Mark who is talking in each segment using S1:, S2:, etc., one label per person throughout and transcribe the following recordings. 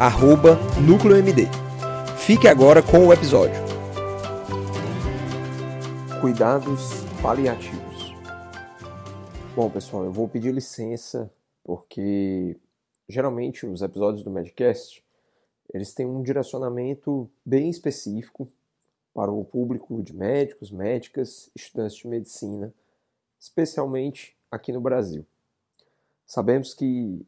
S1: arroba NúcleoMD. Fique agora com o episódio. Cuidados paliativos. Bom, pessoal, eu vou pedir licença porque geralmente os episódios do Medcast eles têm um direcionamento bem específico para o público de médicos, médicas, estudantes de medicina, especialmente aqui no Brasil. Sabemos que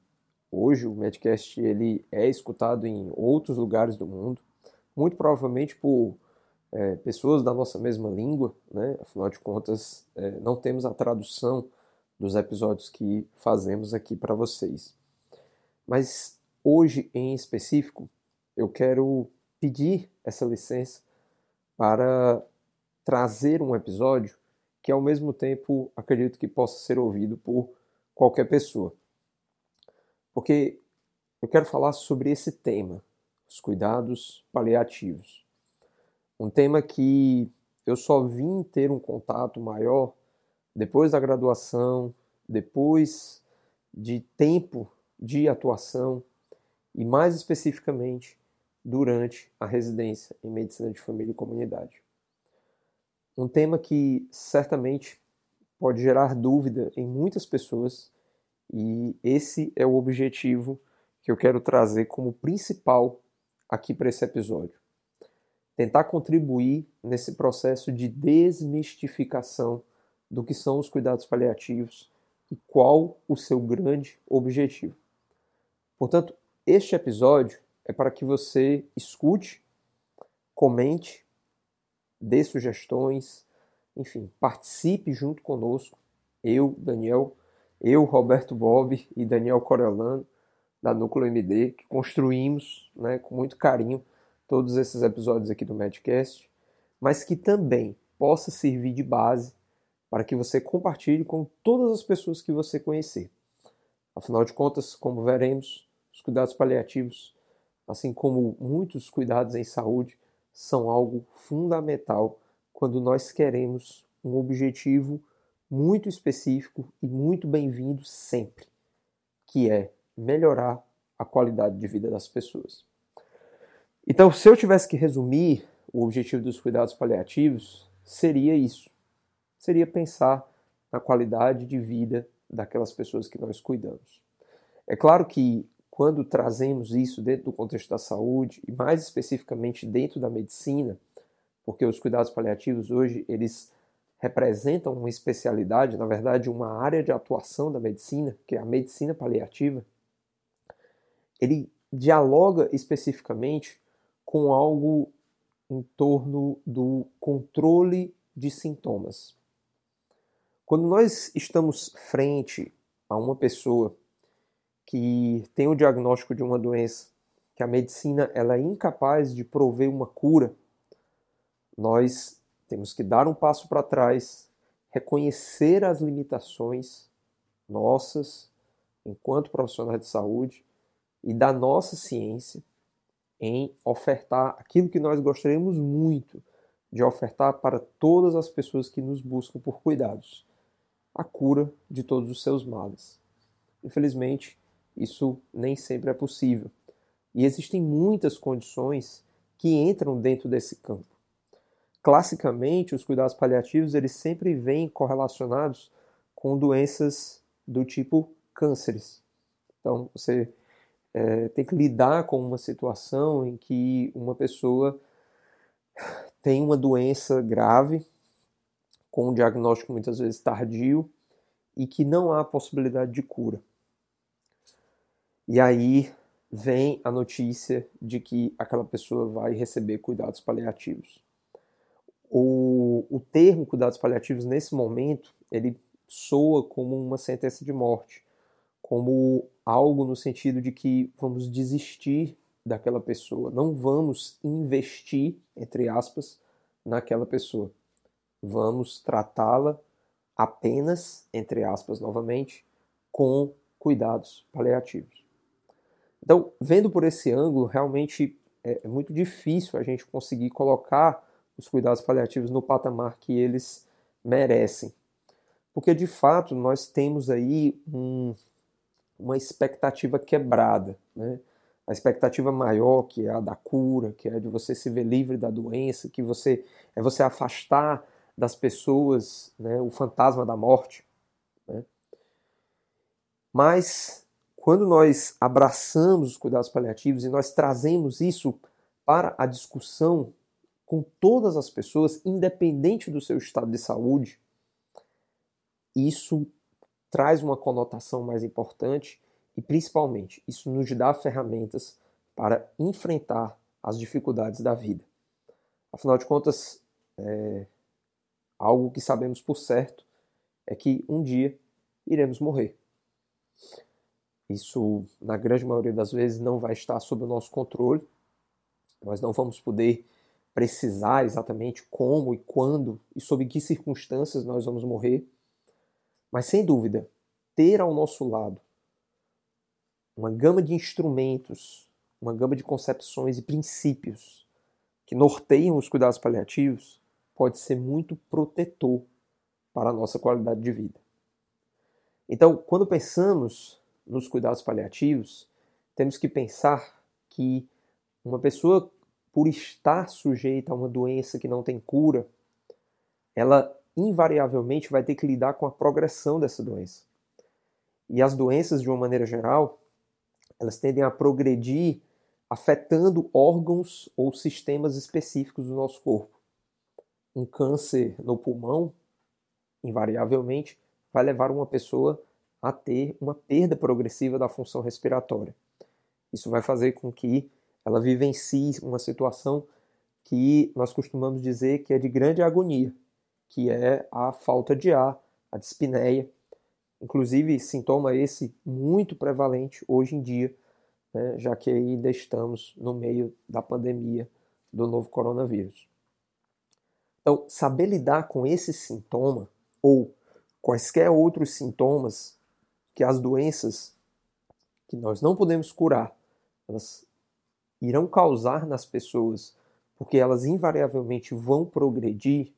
S1: hoje o Medcast ele é escutado em outros lugares do mundo, muito provavelmente por é, pessoas da nossa mesma língua, né? afinal de contas, é, não temos a tradução dos episódios que fazemos aqui para vocês. Mas hoje em específico, eu quero pedir essa licença para trazer um episódio que ao mesmo tempo acredito que possa ser ouvido por qualquer pessoa. Porque eu quero falar sobre esse tema, os cuidados paliativos. Um tema que eu só vim ter um contato maior depois da graduação, depois de tempo de atuação e mais especificamente durante a residência em medicina de família e comunidade. Um tema que certamente pode gerar dúvida em muitas pessoas e esse é o objetivo que eu quero trazer como principal aqui para esse episódio. Tentar contribuir nesse processo de desmistificação do que são os cuidados paliativos e qual o seu grande objetivo. Portanto, este episódio é para que você escute, comente, dê sugestões, enfim, participe junto conosco, eu, Daniel, eu, Roberto Bob e Daniel Coriolano, da Núcleo MD, que construímos né, com muito carinho todos esses episódios aqui do Medcast, mas que também possa servir de base para que você compartilhe com todas as pessoas que você conhecer. Afinal de contas, como veremos, os cuidados paliativos assim como muitos cuidados em saúde, são algo fundamental quando nós queremos um objetivo muito específico e muito bem-vindo sempre, que é melhorar a qualidade de vida das pessoas. Então, se eu tivesse que resumir o objetivo dos cuidados paliativos, seria isso. Seria pensar na qualidade de vida daquelas pessoas que nós cuidamos. É claro que quando trazemos isso dentro do contexto da saúde e mais especificamente dentro da medicina, porque os cuidados paliativos hoje eles representam uma especialidade, na verdade, uma área de atuação da medicina, que é a medicina paliativa, ele dialoga especificamente com algo em torno do controle de sintomas. Quando nós estamos frente a uma pessoa que tem o diagnóstico de uma doença que a medicina ela é incapaz de prover uma cura, nós temos que dar um passo para trás, reconhecer as limitações nossas enquanto profissionais de saúde e da nossa ciência em ofertar aquilo que nós gostaríamos muito de ofertar para todas as pessoas que nos buscam por cuidados, a cura de todos os seus males. Infelizmente, isso nem sempre é possível. E existem muitas condições que entram dentro desse campo. Classicamente, os cuidados paliativos eles sempre vêm correlacionados com doenças do tipo cânceres. Então, você é, tem que lidar com uma situação em que uma pessoa tem uma doença grave, com um diagnóstico muitas vezes tardio, e que não há possibilidade de cura. E aí vem a notícia de que aquela pessoa vai receber cuidados paliativos. O, o termo cuidados paliativos, nesse momento, ele soa como uma sentença de morte, como algo no sentido de que vamos desistir daquela pessoa, não vamos investir, entre aspas, naquela pessoa. Vamos tratá-la apenas, entre aspas, novamente, com cuidados paliativos. Então, vendo por esse ângulo, realmente é, é muito difícil a gente conseguir colocar os cuidados paliativos no patamar que eles merecem. Porque, de fato, nós temos aí um, uma expectativa quebrada. Né? A expectativa maior, que é a da cura, que é de você se ver livre da doença, que você é você afastar das pessoas né, o fantasma da morte. Né? Mas quando nós abraçamos os cuidados paliativos e nós trazemos isso para a discussão com todas as pessoas, independente do seu estado de saúde, isso traz uma conotação mais importante e, principalmente, isso nos dá ferramentas para enfrentar as dificuldades da vida. Afinal de contas, é, algo que sabemos por certo é que um dia iremos morrer. Isso, na grande maioria das vezes, não vai estar sob o nosso controle. Nós não vamos poder precisar exatamente como e quando e sob que circunstâncias nós vamos morrer. Mas, sem dúvida, ter ao nosso lado uma gama de instrumentos, uma gama de concepções e princípios que norteiam os cuidados paliativos pode ser muito protetor para a nossa qualidade de vida. Então, quando pensamos nos cuidados paliativos, temos que pensar que uma pessoa, por estar sujeita a uma doença que não tem cura, ela invariavelmente vai ter que lidar com a progressão dessa doença. E as doenças, de uma maneira geral, elas tendem a progredir afetando órgãos ou sistemas específicos do nosso corpo. Um câncer no pulmão, invariavelmente, vai levar uma pessoa a ter uma perda progressiva da função respiratória. Isso vai fazer com que ela vivencie uma situação que nós costumamos dizer que é de grande agonia, que é a falta de ar, a dispneia. Inclusive, sintoma esse muito prevalente hoje em dia, né, já que ainda estamos no meio da pandemia do novo coronavírus. Então, saber lidar com esse sintoma ou quaisquer outros sintomas que as doenças que nós não podemos curar, elas irão causar nas pessoas, porque elas invariavelmente vão progredir,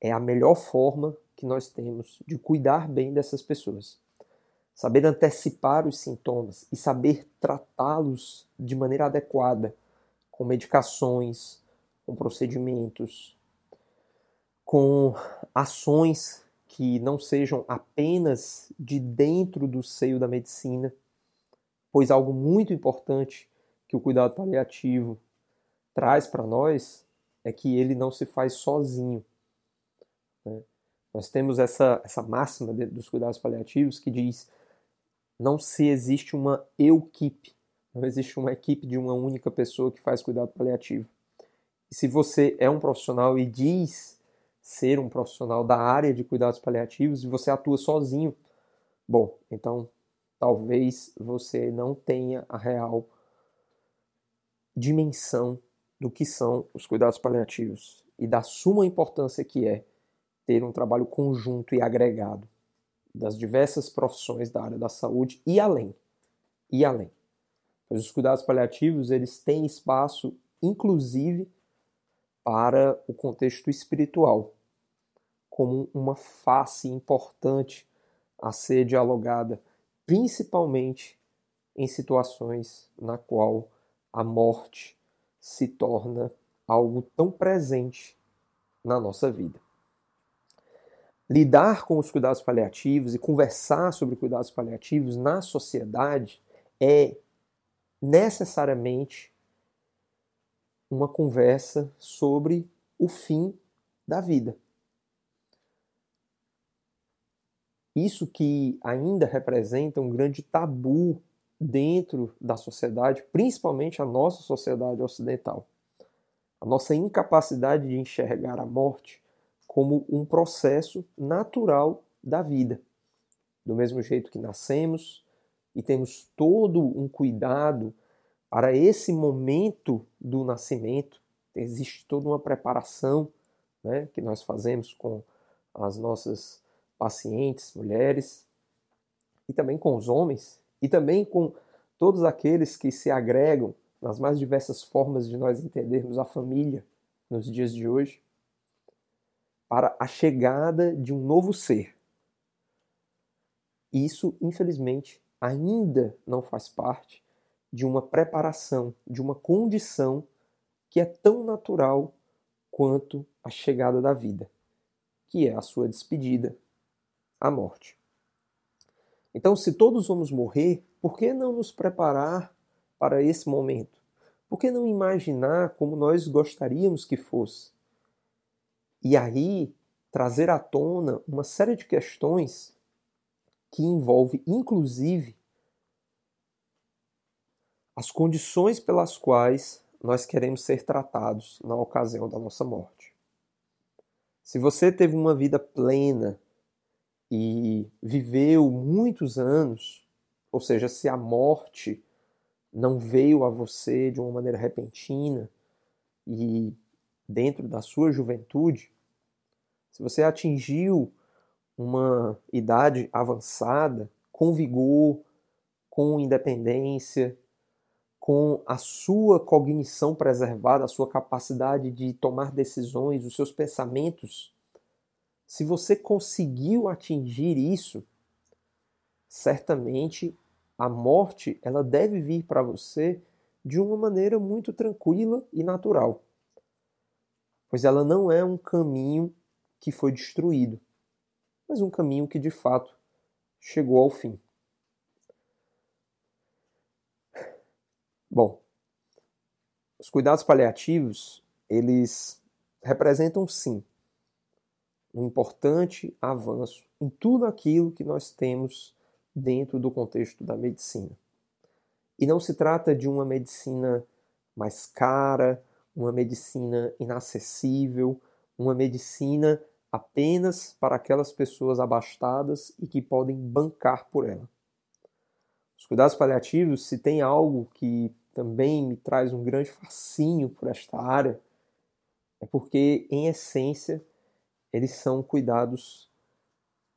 S1: é a melhor forma que nós temos de cuidar bem dessas pessoas. Saber antecipar os sintomas e saber tratá-los de maneira adequada, com medicações, com procedimentos, com ações que não sejam apenas de dentro do seio da medicina, pois algo muito importante que o cuidado paliativo traz para nós é que ele não se faz sozinho. Né? Nós temos essa, essa máxima dos cuidados paliativos que diz não se existe uma equipe, não existe uma equipe de uma única pessoa que faz cuidado paliativo. E se você é um profissional e diz ser um profissional da área de cuidados paliativos e você atua sozinho, bom, então talvez você não tenha a real dimensão do que são os cuidados paliativos e da suma importância que é ter um trabalho conjunto e agregado das diversas profissões da área da saúde e além. E além. Pois os cuidados paliativos, eles têm espaço inclusive para o contexto espiritual, como uma face importante a ser dialogada, principalmente em situações na qual a morte se torna algo tão presente na nossa vida. Lidar com os cuidados paliativos e conversar sobre cuidados paliativos na sociedade é necessariamente uma conversa sobre o fim da vida. Isso que ainda representa um grande tabu dentro da sociedade, principalmente a nossa sociedade ocidental. A nossa incapacidade de enxergar a morte como um processo natural da vida. Do mesmo jeito que nascemos e temos todo um cuidado para esse momento do nascimento, existe toda uma preparação né, que nós fazemos com as nossas pacientes, mulheres, e também com os homens, e também com todos aqueles que se agregam nas mais diversas formas de nós entendermos a família nos dias de hoje, para a chegada de um novo ser. Isso, infelizmente, ainda não faz parte de uma preparação, de uma condição que é tão natural quanto a chegada da vida, que é a sua despedida, a morte. Então, se todos vamos morrer, por que não nos preparar para esse momento? Por que não imaginar como nós gostaríamos que fosse? E aí trazer à tona uma série de questões que envolve inclusive as condições pelas quais nós queremos ser tratados na ocasião da nossa morte. Se você teve uma vida plena e viveu muitos anos, ou seja, se a morte não veio a você de uma maneira repentina e dentro da sua juventude, se você atingiu uma idade avançada, com vigor, com independência, com a sua cognição preservada, a sua capacidade de tomar decisões, os seus pensamentos se você conseguiu atingir isso, certamente a morte ela deve vir para você de uma maneira muito tranquila e natural. Pois ela não é um caminho que foi destruído, mas um caminho que de fato chegou ao fim. Bom, os cuidados paliativos, eles representam sim um importante avanço em tudo aquilo que nós temos dentro do contexto da medicina. E não se trata de uma medicina mais cara, uma medicina inacessível, uma medicina apenas para aquelas pessoas abastadas e que podem bancar por ela. Os cuidados paliativos, se tem algo que também me traz um grande fascínio por esta área, é porque, em essência, eles são cuidados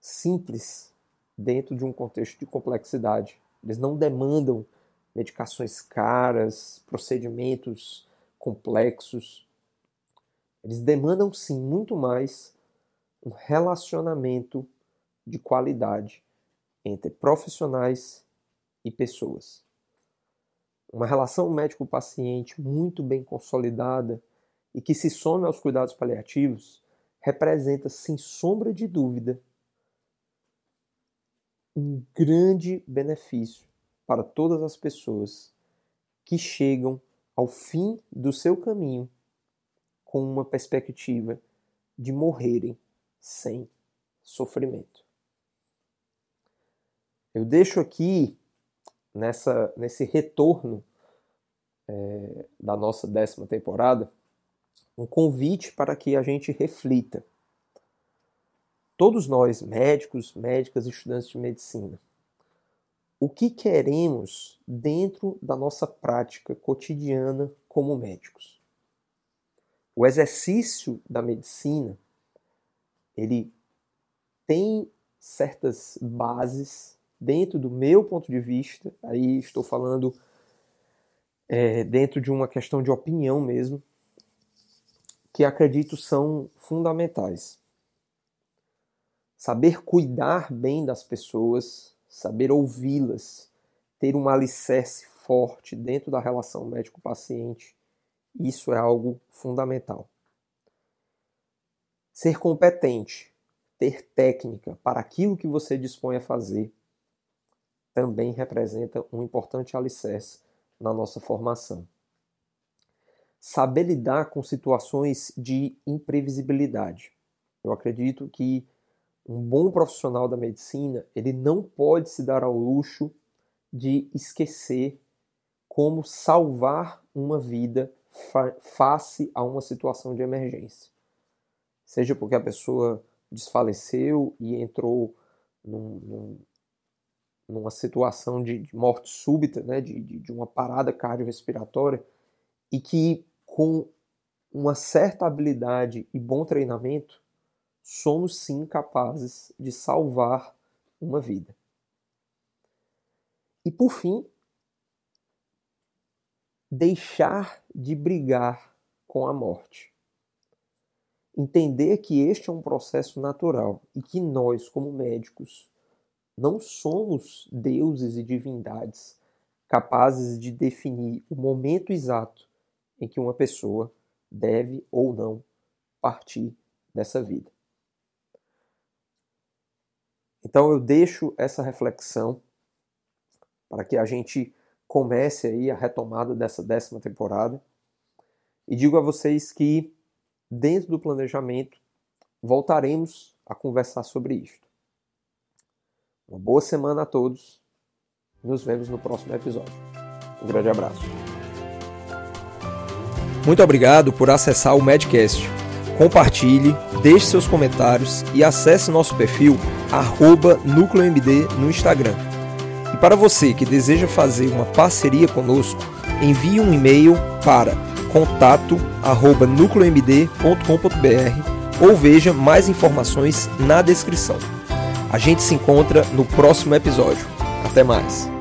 S1: simples dentro de um contexto de complexidade. Eles não demandam medicações caras, procedimentos complexos. Eles demandam sim muito mais um relacionamento de qualidade entre profissionais e pessoas. Uma relação médico-paciente muito bem consolidada e que se some aos cuidados paliativos representa, sem sombra de dúvida, um grande benefício para todas as pessoas que chegam ao fim do seu caminho com uma perspectiva de morrerem sem sofrimento. Eu deixo aqui nessa nesse retorno é, da nossa décima temporada um convite para que a gente reflita. Todos nós, médicos, médicas, estudantes de medicina, o que queremos dentro da nossa prática cotidiana como médicos? O exercício da medicina, ele tem certas bases dentro do meu ponto de vista, aí estou falando é, dentro de uma questão de opinião mesmo, que acredito são fundamentais. Saber cuidar bem das pessoas, saber ouvi-las, ter um alicerce forte dentro da relação médico-paciente, isso é algo fundamental. Ser competente, ter técnica para aquilo que você dispõe a fazer, também representa um importante alicerce na nossa formação saber lidar com situações de imprevisibilidade. Eu acredito que um bom profissional da medicina, ele não pode se dar ao luxo de esquecer como salvar uma vida face a uma situação de emergência. Seja porque a pessoa desfaleceu e entrou num, num, numa situação de, de morte súbita, né, de, de, de uma parada cardiorrespiratória, e que com uma certa habilidade e bom treinamento, somos sim capazes de salvar uma vida. E por fim, deixar de brigar com a morte. Entender que este é um processo natural e que nós, como médicos, não somos deuses e divindades capazes de definir o momento exato em que uma pessoa deve ou não partir dessa vida. Então eu deixo essa reflexão para que a gente comece aí a retomada dessa décima temporada e digo a vocês que dentro do planejamento voltaremos a conversar sobre isto. Uma boa semana a todos. Nos vemos no próximo episódio. Um grande abraço.
S2: Muito obrigado por acessar o Medcast. Compartilhe, deixe seus comentários e acesse nosso perfil NúcleoMD no Instagram. E para você que deseja fazer uma parceria conosco, envie um e-mail para contato@nucleomd.com.br ou veja mais informações na descrição. A gente se encontra no próximo episódio. Até mais!